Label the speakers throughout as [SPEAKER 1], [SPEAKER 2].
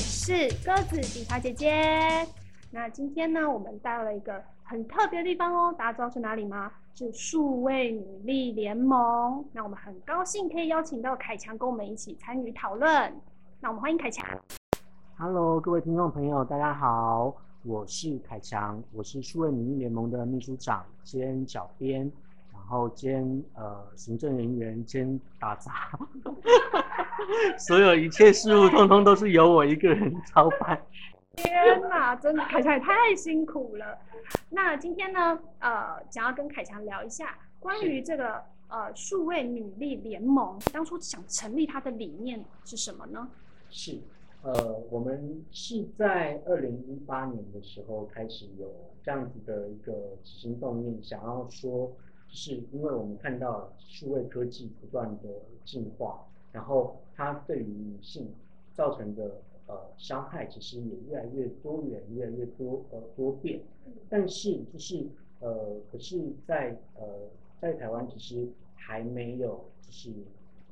[SPEAKER 1] 是鸽子警察姐姐。那今天呢，我们到了一个很特别的地方哦，大家知道是哪里吗？是数位女力联盟。那我们很高兴可以邀请到凯强跟我们一起参与讨论。那我们欢迎凯强。
[SPEAKER 2] Hello，各位听众朋友，大家好，我是凯强，我是数位女力联盟的秘书长兼小编，后兼呃行政人员兼打杂，所有一切事务通通都是由我一个人操办。
[SPEAKER 1] 天哪，真的凯强也太辛苦了。那今天呢，呃，想要跟凯强聊一下关于这个呃数位女力联盟，当初想成立它的理念是什么呢？
[SPEAKER 2] 是，呃，我们是在二零一八年的时候开始有这样子的一个起心动念，想要说，就是因为我们看到数位科技不断的进化，然后它对于女性造成的呃伤害，其实也越来越多元，越来越多呃多变，但是就是呃，可是在呃在台湾其实还没有就是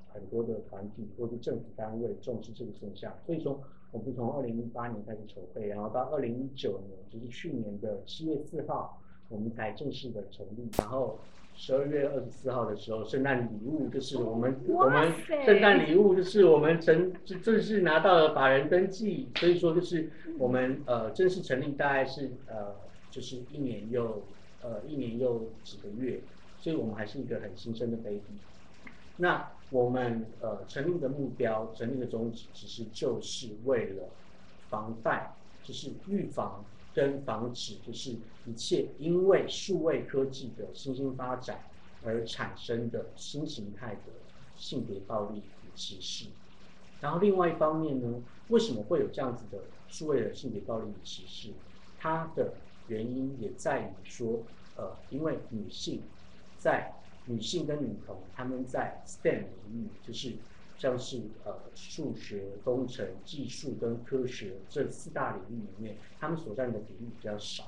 [SPEAKER 2] 很多的团体或者政府单位重视这个现象，所以说我们从二零一八年开始筹备，然后到二零一九年，就是去年的七月四号，我们才正式的成立，然后十二月二十四号的时候，圣诞礼物就是我们我们圣诞礼物就是我们成正式拿到了法人登记，所以说就是我们呃正式成立大概是呃就是一年又呃一年又几个月，所以我们还是一个很新生的 baby。那我们呃成立的目标、成立的宗旨，其实就是为了防范，就是预防跟防止，就是一切因为数位科技的新兴发展而产生的新形态的性别暴力与歧视。然后另外一方面呢，为什么会有这样子的数位的性别暴力与歧视？它的原因也在于说，呃，因为女性在女性跟女童，她们在 STEM 领域，就是像是呃数学、工程、技术跟科学这四大领域里面，他们所占的比例比较少。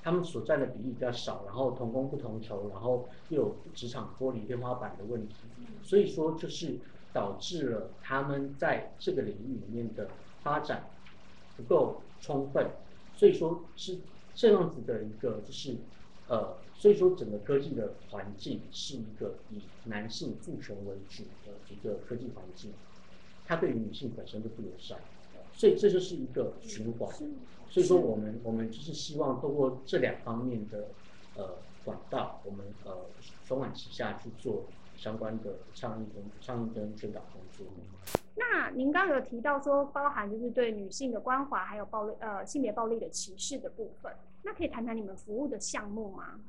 [SPEAKER 2] 他们所占的比例比较少，然后同工不同酬，然后又有职场脱离天花板的问题，所以说就是导致了他们在这个领域里面的发展不够充分，所以说是这样子的一个就是呃，所以说整个科技的环境是一个以男性父权为主的一个科技环境，它对于女性本身就不友善，所以这就是一个循环。所以说我们我们就是希望通过这两方面的呃管道，我们呃双管齐下去做相关的倡议跟倡议跟宣导工作。
[SPEAKER 1] 那您刚刚有提到说，包含就是对女性的关怀，还有暴力呃性别暴力的歧视的部分，那可以谈谈你们服务的项目吗？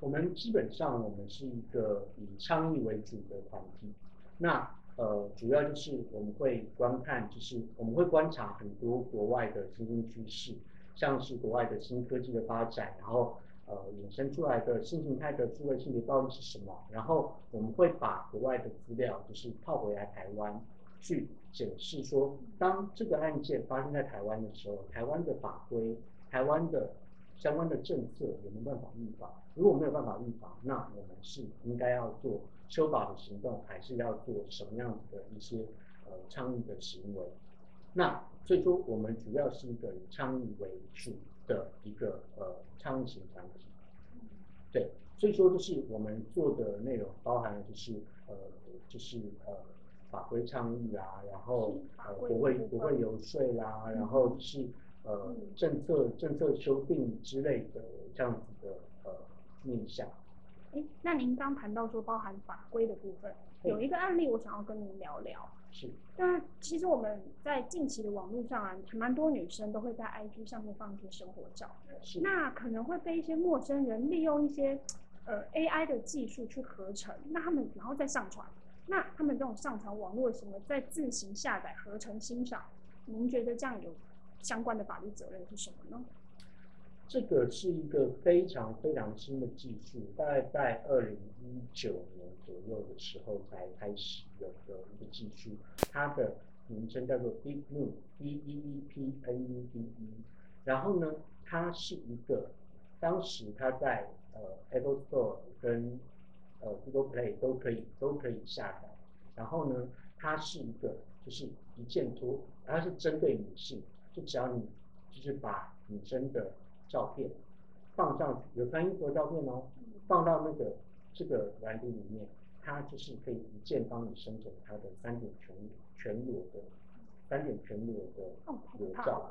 [SPEAKER 2] 我们基本上我们是一个以倡议为主的团体，那呃主要就是我们会观看，就是我们会观察很多国外的新兴趋势，像是国外的新科技的发展，然后呃衍生出来的新形态的智慧性别暴力是什么，然后我们会把国外的资料就是套回来台湾，去检视说，当这个案件发生在台湾的时候，台湾的法规、台湾的相关的政策有没有办法预防？如果没有办法预防，那我们是应该要做修法的行动，还是要做什么样的一些呃倡议的行为？那所以说，我们主要是一个以倡议为主的一个呃倡议型团体。对，所以说就是我们做的内容包含了就是呃就是呃法规倡议啊，然后呃国会国会游说啦，然后就是呃政策政策修订之类的这样子的呃面向。
[SPEAKER 1] 哎，那您刚谈到说包含法规的部分，有一个案例我想要跟您聊聊。
[SPEAKER 2] 是
[SPEAKER 1] 那其实我们在近期的网络上啊，蛮多女生都会在 IG 上面放一些生活照，
[SPEAKER 2] 是
[SPEAKER 1] 那可能会被一些陌生人利用一些呃 AI 的技术去合成，那他们然后再上传，那他们这种上传网络的行为再自行下载合成欣赏，您觉得这样有相关的法律责任是什么呢？
[SPEAKER 2] 这个是一个非常非常新的技术，大概在二零一九年左右的时候才开始有的一个技术，它的名称叫做 Deep New，D E E P N U D E。然后呢，它是一个当时它在呃 Apple Store 跟呃 Google Play 都可以都可以下载。然后呢，它是一个就是一键脱它是针对女性，就只要你就是把女生的照片放上去，有穿衣服的照片哦，放到那个这个软体里面，它就是可以一键帮你生成它的三点全全裸的三点全裸的裸照。。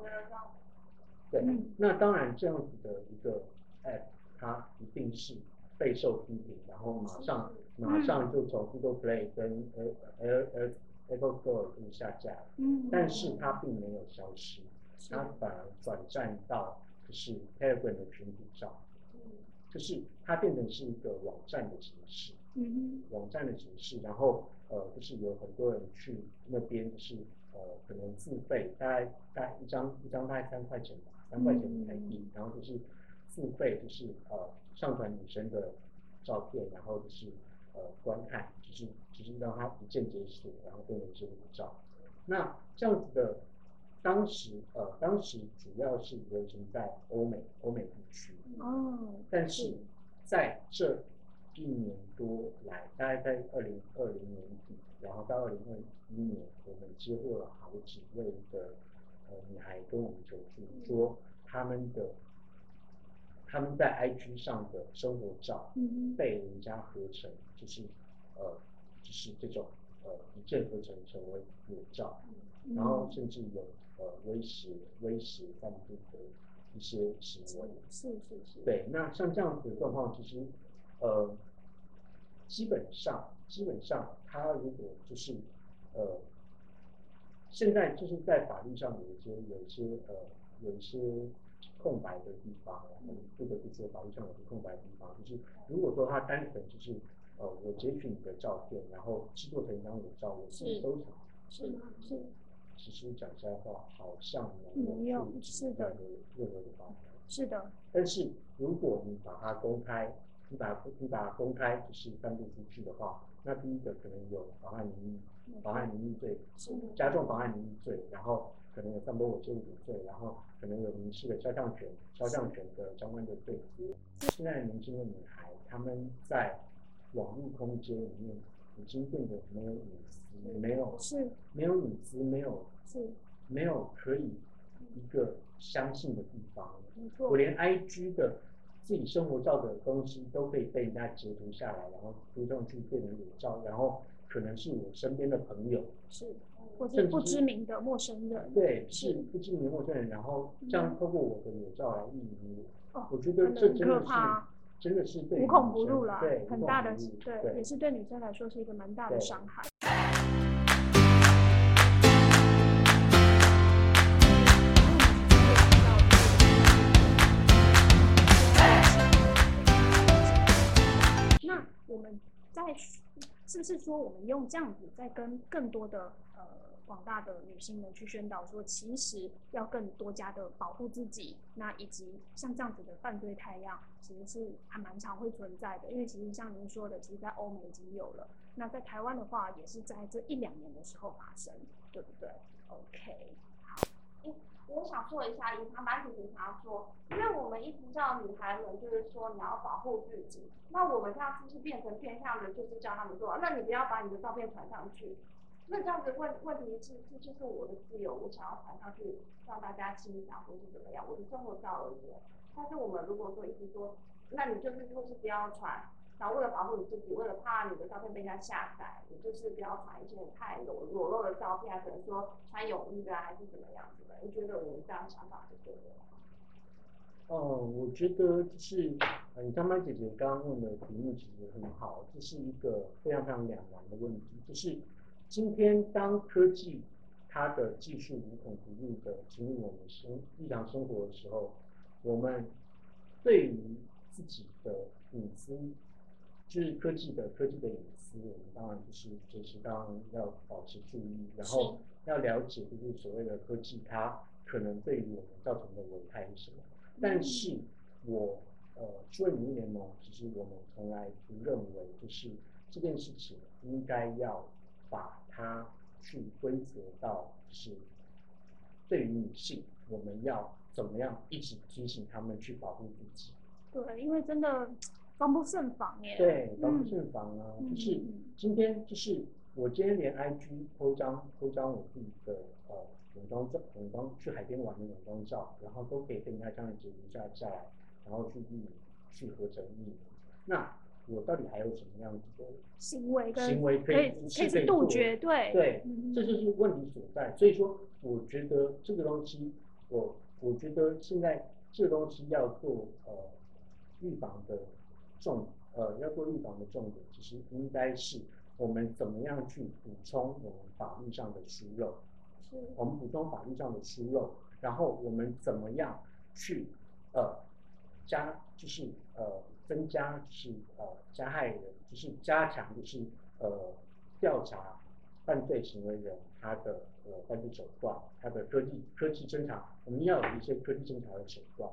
[SPEAKER 2] 对，
[SPEAKER 1] 嗯
[SPEAKER 2] 那当然这样子的一个 app，它一定是备受批评，然后马上马上就从 Google Play 跟 Air Air Apple Store 就下架了，
[SPEAKER 1] 嗯，
[SPEAKER 2] 但是它并没有消失，
[SPEAKER 1] 是
[SPEAKER 2] 它反而转战到就是 Telegram 的群组上，就是它变成是一个网站的形式，
[SPEAKER 1] 嗯
[SPEAKER 2] 网站的形式，然后呃，就是有很多人去那边，就是呃，可能付费，大概大概一张一张大概三块钱吧，三块钱的台币，然后就是付费，就是呃上传女生的照片，然后就是呃观看，就是就是让它一键解锁，然后变成是裸照。那这样子的，当时呃当时主要是流行在欧美欧美地区，
[SPEAKER 1] 哦，
[SPEAKER 2] 但是在这一年多来，大概在二零二零年底，然后到二零二一年，我们接获了好几位的呃女孩跟我们求助，说他们的他们在 IG 上的生活照
[SPEAKER 1] 嗯
[SPEAKER 2] 被人家合成，就是呃就是这种呃一键合成成为裸照，然后甚至有呃威胁威胁犯罪的一些行为。
[SPEAKER 1] 是是是，，
[SPEAKER 2] 对，那像这样子的状况，其实呃，基本上基本上，他如果就是呃，现在就是在法律上有一些有一些呃有一些空白的地方，我们不得不说法律上有些空白的地方，就是如果说他单纯就是呃我截取你的照片，然后制作成一张裸照，我自收藏，
[SPEAKER 1] 是是，
[SPEAKER 2] 其实讲实在话，好像没
[SPEAKER 1] 没有是的
[SPEAKER 2] 任何任何的法条。
[SPEAKER 1] 是的，
[SPEAKER 2] 但是如果你把它公开，你把你把它公开就是散布出去的话，那第一个可能有妨碍名誉、妨碍名誉罪、加重妨碍名誉罪，然后可能有散播猥亵物品罪，然后可能有民事的肖像权、肖像权的相关的罪。现在年轻的女孩，她们在网络空间里面已经变得没有隐私，没有
[SPEAKER 1] 是。
[SPEAKER 2] 没有隐私，没有
[SPEAKER 1] 是，
[SPEAKER 2] 没有可以一个相信的地方。我，连 IG 的自己生活照的东西都可以被人家截图下来，然后推上去变成裸照，然后可能是我身边的朋友，
[SPEAKER 1] 是，或是
[SPEAKER 2] 甚至是
[SPEAKER 1] 不知名的陌生人，
[SPEAKER 2] 对，
[SPEAKER 1] 是。
[SPEAKER 2] 是不知名的陌生人，然后这样透过我的裸照来意淫我，觉得这真的是真的是对
[SPEAKER 1] 无孔不入了
[SPEAKER 2] 对，，
[SPEAKER 1] 很大的对，也是对女生来说是一个蛮大的伤害。那我们在是不是说我们用这样子，在跟更多的呃广大的女性们去宣导说，其实要更多加的保护自己，那以及像这样子的犯罪态样，其实是还蛮常会存在的。因为其实像您说的，其实在欧美已经有了，那在台湾的话，也是在这一两年的时候发生，对不对？OK，好
[SPEAKER 3] 我想说一下，以旁白主持想要说，因为我们一直叫女孩们就是说你要保护自己，那我们这样是不是变成变相的，就是叫他们说，那你不要把你的照片传上去？那这样子问问题是，这就是我的自由，我想要传上去让大家欣赏或是怎么样，我的生活照而已。但是我们如果说一直说，那你就是就是不要传，然后为了保护你自己，为了怕你的照片被人家下载，你就是不要传一些太裸裸露的照片啊，可能说穿泳衣的啊，还是怎么样子的？你觉得我们这样想法是对的吗？
[SPEAKER 2] 哦，我觉得就是，呃，你张班姐姐刚刚问的题目其实很好，这是一个非常非常两难的问题。就是今天当科技它的技术无孔不入的进入我们生日常生活的时候，我们对于自己的隐私，就是科技的科技的隐私，我们当然就是随时当然要保持注意，然后要了解就是所谓的科技它可能对于我们造成的危害是什么。但是我呃，数位女联盟其实我们从来不认为就是这件事情应该要把它去规则到是对于女性，我们要怎么样一直提醒她们去保护自己。
[SPEAKER 1] 对，因为真的防不胜防耶。
[SPEAKER 2] 对，防不
[SPEAKER 1] 嗯
[SPEAKER 2] 胜防啊，
[SPEAKER 1] 嗯
[SPEAKER 2] 就是
[SPEAKER 1] 嗯
[SPEAKER 2] 今天就是我今天连 IG 偷张偷张我自己的呃泳装照、泳装去海边玩的泳装照，然后都可以跟人家这样截一下下来，然后去印去合成印。那我到底还有什么样子的
[SPEAKER 1] 行为跟
[SPEAKER 2] 行为可以
[SPEAKER 1] 可以杜绝，对
[SPEAKER 2] 对
[SPEAKER 1] 嗯，
[SPEAKER 2] 这就是问题所在。所以说，我觉得这个东西，我我觉得现在这个东西要做呃预防的重呃要做预防的重点，其实应该是我们怎么样去补充我们法律上的疏漏，
[SPEAKER 1] 是
[SPEAKER 2] 我们补充法律上的疏漏，然后我们怎么样去呃加就是呃增加就是呃加害人，就是加强就是呃调查犯罪行为人他的呃犯罪手段，他的科技科技侦查，我们要有一些科技侦查的手段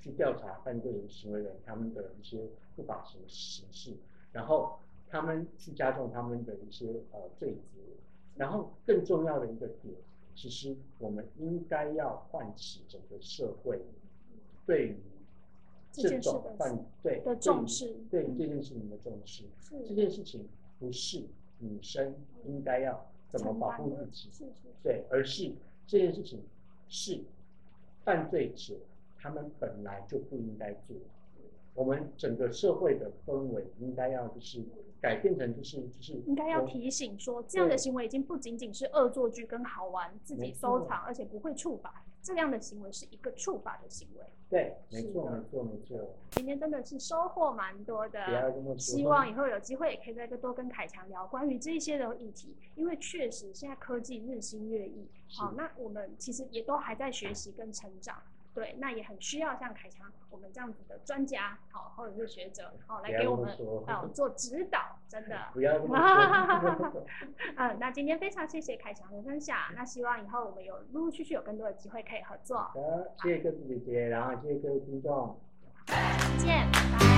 [SPEAKER 2] 去调查犯罪人行为人他们的一些不法行形式，然后他们去加重他们的一些呃罪责，然后更重要的一个点，其实我们应该要唤起整个社会对于
[SPEAKER 1] 这
[SPEAKER 2] 这种犯罪
[SPEAKER 1] 的重视
[SPEAKER 2] 对
[SPEAKER 1] 嗯
[SPEAKER 2] 这件事情的重视。这件事情不是女生应该要怎么保护自己，对，而是这件事情是犯罪者他们本来就不应该做。我们整个社会的氛围应该要就是改变成就是就是
[SPEAKER 1] 应该要提醒说，这样的行为已经不仅仅是恶作剧跟好玩，自己收藏，而且不会触法，这样的行为是一个触法的行为。
[SPEAKER 2] 对，没错没错没错，
[SPEAKER 1] 今天真的是收获蛮多的。希望以后有机会也可以再多跟凯强聊关于这一些的议题，因为确实现在科技日新月异，好、那我们其实也都还在学习跟成长，对，那也很需要像凯强我们这样子的专家，好、或者是学者，好、来给我们
[SPEAKER 2] 啊
[SPEAKER 1] 哦做指导，真的。
[SPEAKER 2] 不要那么 说。
[SPEAKER 1] 嗯，那今天非常谢谢凯强的分享，那希望以后我们有陆陆续续有更多的机会可以合作，
[SPEAKER 2] 好的，谢谢各位姐姐，然后谢谢各位听众。
[SPEAKER 1] 再见，拜拜。